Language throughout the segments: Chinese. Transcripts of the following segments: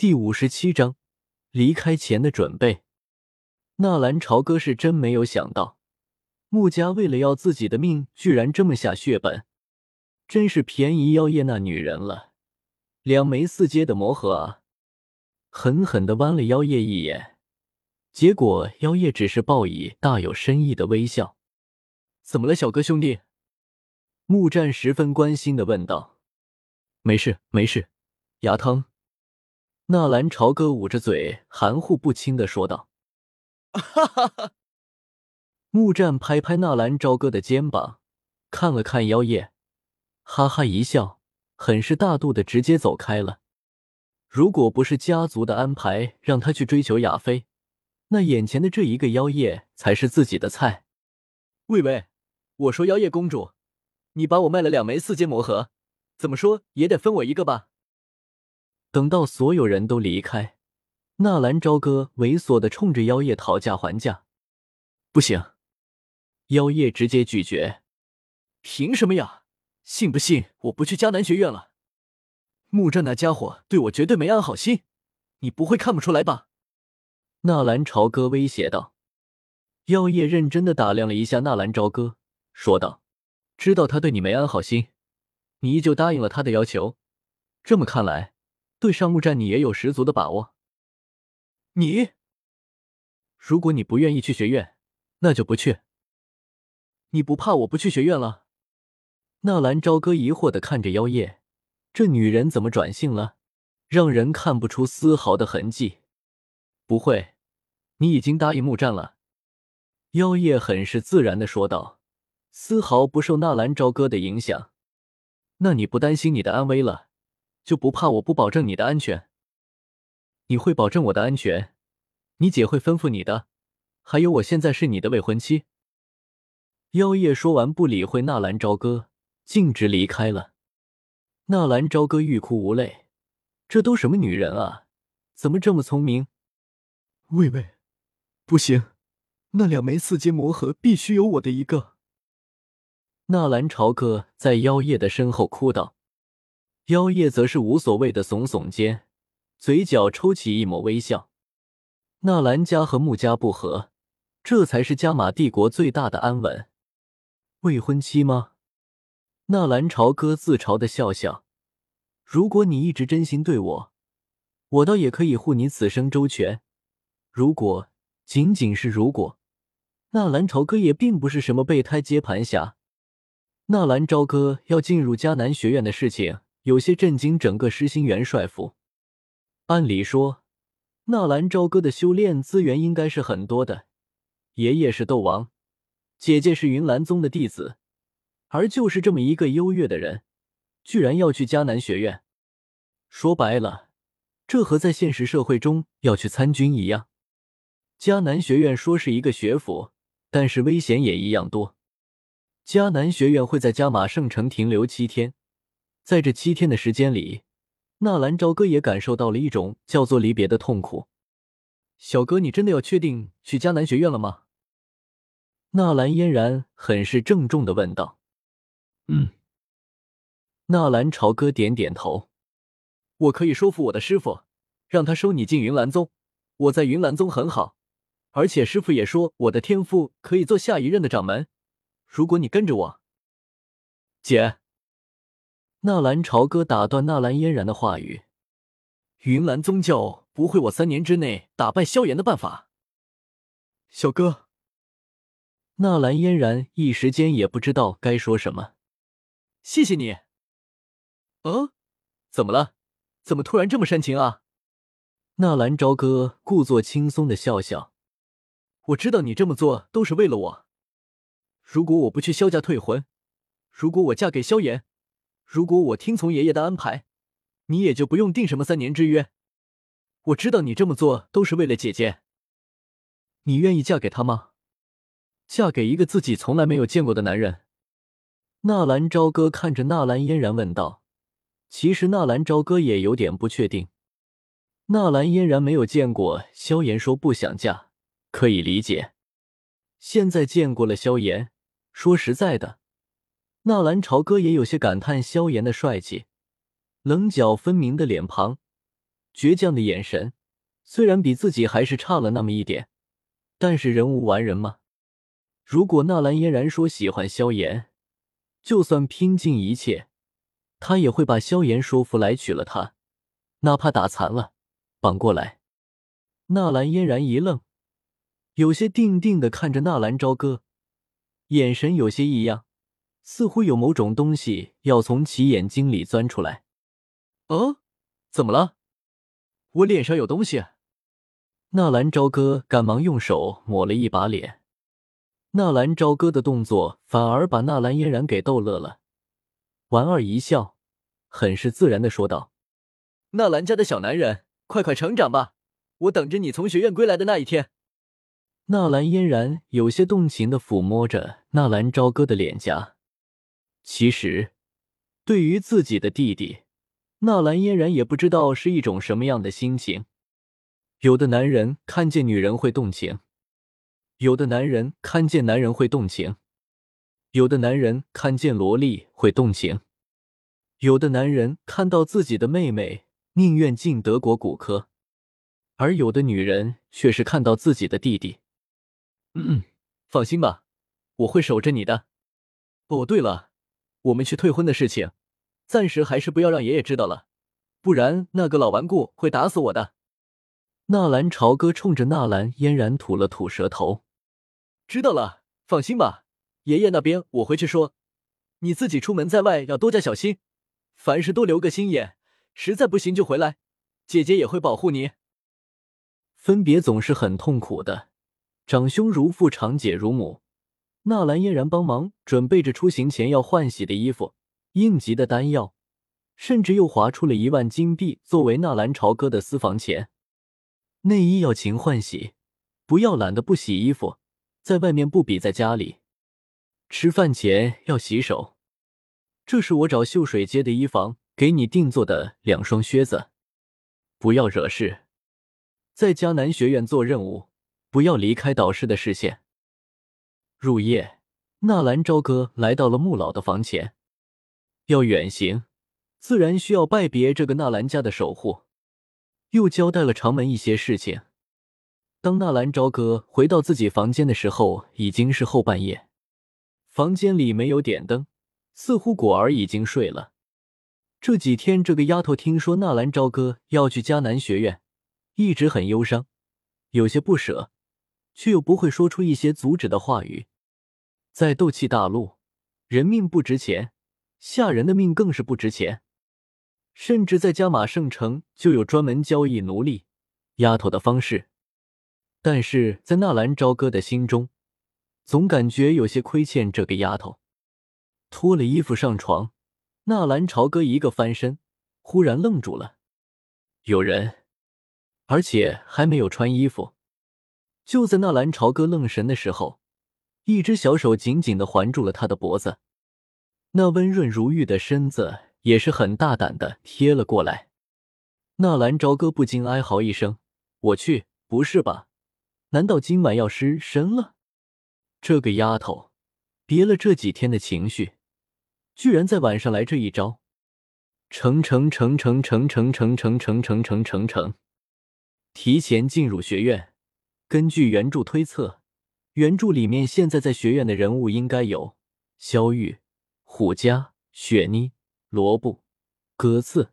第五十七章离开前的准备。纳兰朝歌是真没有想到，穆家为了要自己的命，居然这么下血本，真是便宜妖夜那女人了。两枚四阶的魔核啊！狠狠的剜了妖夜一眼，结果妖夜只是报以大有深意的微笑。怎么了，小哥兄弟？木战十分关心的问道。没事，没事，牙疼。纳兰朝歌捂着嘴，含糊不清的说道：“哈哈哈！”木战拍拍纳兰朝歌的肩膀，看了看妖夜，哈哈一笑，很是大度的直接走开了。如果不是家族的安排，让他去追求亚妃，那眼前的这一个妖夜才是自己的菜。喂喂，我说妖夜公主，你把我卖了两枚四阶魔核，怎么说也得分我一个吧？等到所有人都离开，纳兰朝歌猥琐的冲着妖夜讨价还价。不行，妖夜直接拒绝。凭什么呀？信不信我不去迦南学院了？木战那家伙对我绝对没安好心，你不会看不出来吧？纳兰朝歌威胁道。妖夜认真的打量了一下纳兰朝歌，说道：“知道他对你没安好心，你依旧答应了他的要求。这么看来。”对上木战，你也有十足的把握。你，如果你不愿意去学院，那就不去。你不怕我不去学院了？纳兰朝歌疑惑的看着妖夜，这女人怎么转性了？让人看不出丝毫的痕迹。不会，你已经答应木战了。妖夜很是自然的说道，丝毫不受纳兰朝歌的影响。那你不担心你的安危了？就不怕我不保证你的安全？你会保证我的安全？你姐会吩咐你的？还有，我现在是你的未婚妻。妖夜说完，不理会纳兰朝歌，径直离开了。纳兰朝歌欲哭无泪，这都什么女人啊？怎么这么聪明？喂喂，不行，那两枚四阶魔核必须有我的一个。纳兰朝歌在妖夜的身后哭道。妖夜则是无所谓的耸耸肩，嘴角抽起一抹微笑。纳兰家和穆家不和，这才是加玛帝国最大的安稳。未婚妻吗？纳兰朝歌自嘲的笑笑。如果你一直真心对我，我倒也可以护你此生周全。如果仅仅是如果，纳兰朝歌也并不是什么备胎接盘侠。纳兰朝歌要进入迦南学院的事情。有些震惊整个狮心元帅府。按理说，纳兰朝歌的修炼资源应该是很多的。爷爷是斗王，姐姐是云岚宗的弟子，而就是这么一个优越的人，居然要去迦南学院。说白了，这和在现实社会中要去参军一样。迦南学院说是一个学府，但是危险也一样多。迦南学院会在加马圣城停留七天。在这七天的时间里，纳兰朝歌也感受到了一种叫做离别的痛苦。小哥，你真的要确定去迦南学院了吗？纳兰嫣然很是郑重的问道。嗯。纳兰朝歌点点头。我可以说服我的师傅，让他收你进云岚宗。我在云岚宗很好，而且师傅也说我的天赋可以做下一任的掌门。如果你跟着我，姐。纳兰朝歌打断纳兰嫣然的话语：“云岚宗教不会我三年之内打败萧炎的办法。”小哥，纳兰嫣然一时间也不知道该说什么。谢谢你。嗯，怎么了？怎么突然这么煽情啊？纳兰朝歌故作轻松的笑笑：“我知道你这么做都是为了我。如果我不去萧家退婚，如果我嫁给萧炎。”如果我听从爷爷的安排，你也就不用定什么三年之约。我知道你这么做都是为了姐姐。你愿意嫁给他吗？嫁给一个自己从来没有见过的男人？纳兰朝歌看着纳兰嫣然问道。其实纳兰朝歌也有点不确定。纳兰嫣然没有见过萧炎，说不想嫁，可以理解。现在见过了萧炎，说实在的。纳兰朝歌也有些感叹萧炎的帅气，棱角分明的脸庞，倔强的眼神，虽然比自己还是差了那么一点，但是人无完人嘛。如果纳兰嫣然说喜欢萧炎，就算拼尽一切，他也会把萧炎说服来娶了她，哪怕打残了，绑过来。纳兰嫣然一愣，有些定定的看着纳兰朝歌，眼神有些异样，似乎有某种东西要从其眼睛里钻出来。哦，怎么了？我脸上有东西。纳兰朝歌赶忙用手抹了一把脸。纳兰朝歌的动作反而把纳兰嫣然给逗乐了，莞尔一笑，很是自然的说道：“纳兰家的小男人，快快成长吧，我等着你从学院归来的那一天。”纳兰嫣然有些动情的抚摸着纳兰朝歌的脸颊。其实，对于自己的弟弟，纳兰嫣然也不知道是一种什么样的心情。有的男人看见女人会动情。有的男人看见男人会动情，有的男人看见萝莉会动情，有的男人看到自己的妹妹宁愿进德国骨科，而有的女人却是看到自己的弟弟。嗯，放心吧，我会守着你的。哦，对了，我们去退婚的事情，暂时还是不要让爷爷知道了，不然那个老顽固会打死我的。纳兰朝歌冲着纳兰嫣然吐了吐舌头。知道了，放心吧，爷爷那边我回去说。你自己出门在外要多加小心，凡事多留个心眼，实在不行就回来，姐姐也会保护你。分别总是很痛苦的，长兄如父，长姐如母。纳兰嫣然帮忙准备着出行前要换洗的衣服、应急的丹药，甚至又划出了一万金币作为纳兰朝歌的私房钱。内衣要勤换洗，不要懒得不洗衣服。在外面不比在家里，吃饭前要洗手。这是我找秀水街的衣房给你定做的两双靴子。不要惹事，在迦南学院做任务，不要离开导师的视线。入夜，纳兰朝歌来到了穆老的房前。要远行，自然需要拜别这个纳兰家的守护，又交代了长门一些事情。当纳兰朝歌回到自己房间的时候，已经是后半夜。房间里没有点灯，似乎果儿已经睡了。这几天，这个丫头听说纳兰朝歌要去迦南学院，一直很忧伤，有些不舍，却又不会说出一些阻止的话语。在斗气大陆，人命不值钱，下人的命更是不值钱，甚至在加玛圣城就有专门交易奴隶、丫头的方式。但是在纳兰朝歌的心中，总感觉有些亏欠这个丫头。脱了衣服上床，纳兰朝歌一个翻身，忽然愣住了。有人，而且还没有穿衣服。就在纳兰朝歌愣神的时候，一只小手紧紧的环住了他的脖子，那温润如玉的身子也是很大胆的贴了过来。纳兰朝歌不禁哀嚎一声：“我去，不是吧？”难道今晚要失身了？这个丫头憋了这几天的情绪，居然在晚上来这一招！成成成成成成成成成成成成成，提前进入学院。根据原著推测，原著里面现在在学院的人物应该有萧玉、虎家、雪妮、罗布、戈刺。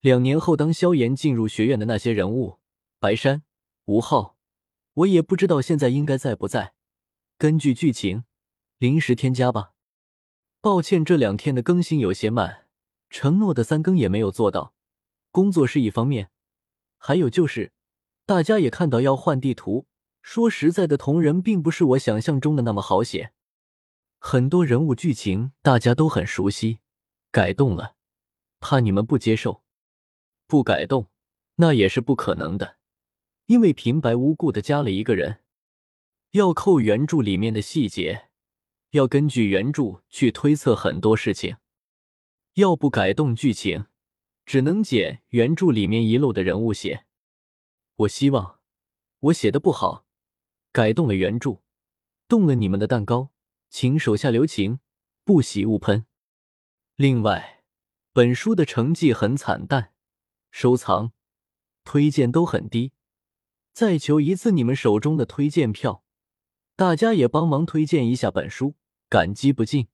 两年后，当萧炎进入学院的那些人物，白山、吴昊。我也不知道现在应该在不在，根据剧情临时添加吧。抱歉，这两天的更新有些慢，承诺的三更也没有做到。工作是一方面，还有就是大家也看到要换地图。说实在的，同人并不是我想象中的那么好写，很多人物剧情大家都很熟悉，改动了，怕你们不接受。不改动，那也是不可能的。因为平白无故的加了一个人，要扣原著里面的细节，要根据原著去推测很多事情，要不改动剧情，只能捡原著里面遗漏的人物写。我希望我写的不好，改动了原著，动了你们的蛋糕，请手下留情，不喜勿喷。另外，本书的成绩很惨淡，收藏。推荐都很低，再求一次你们手中的推荐票，大家也帮忙推荐一下本书，感激不尽。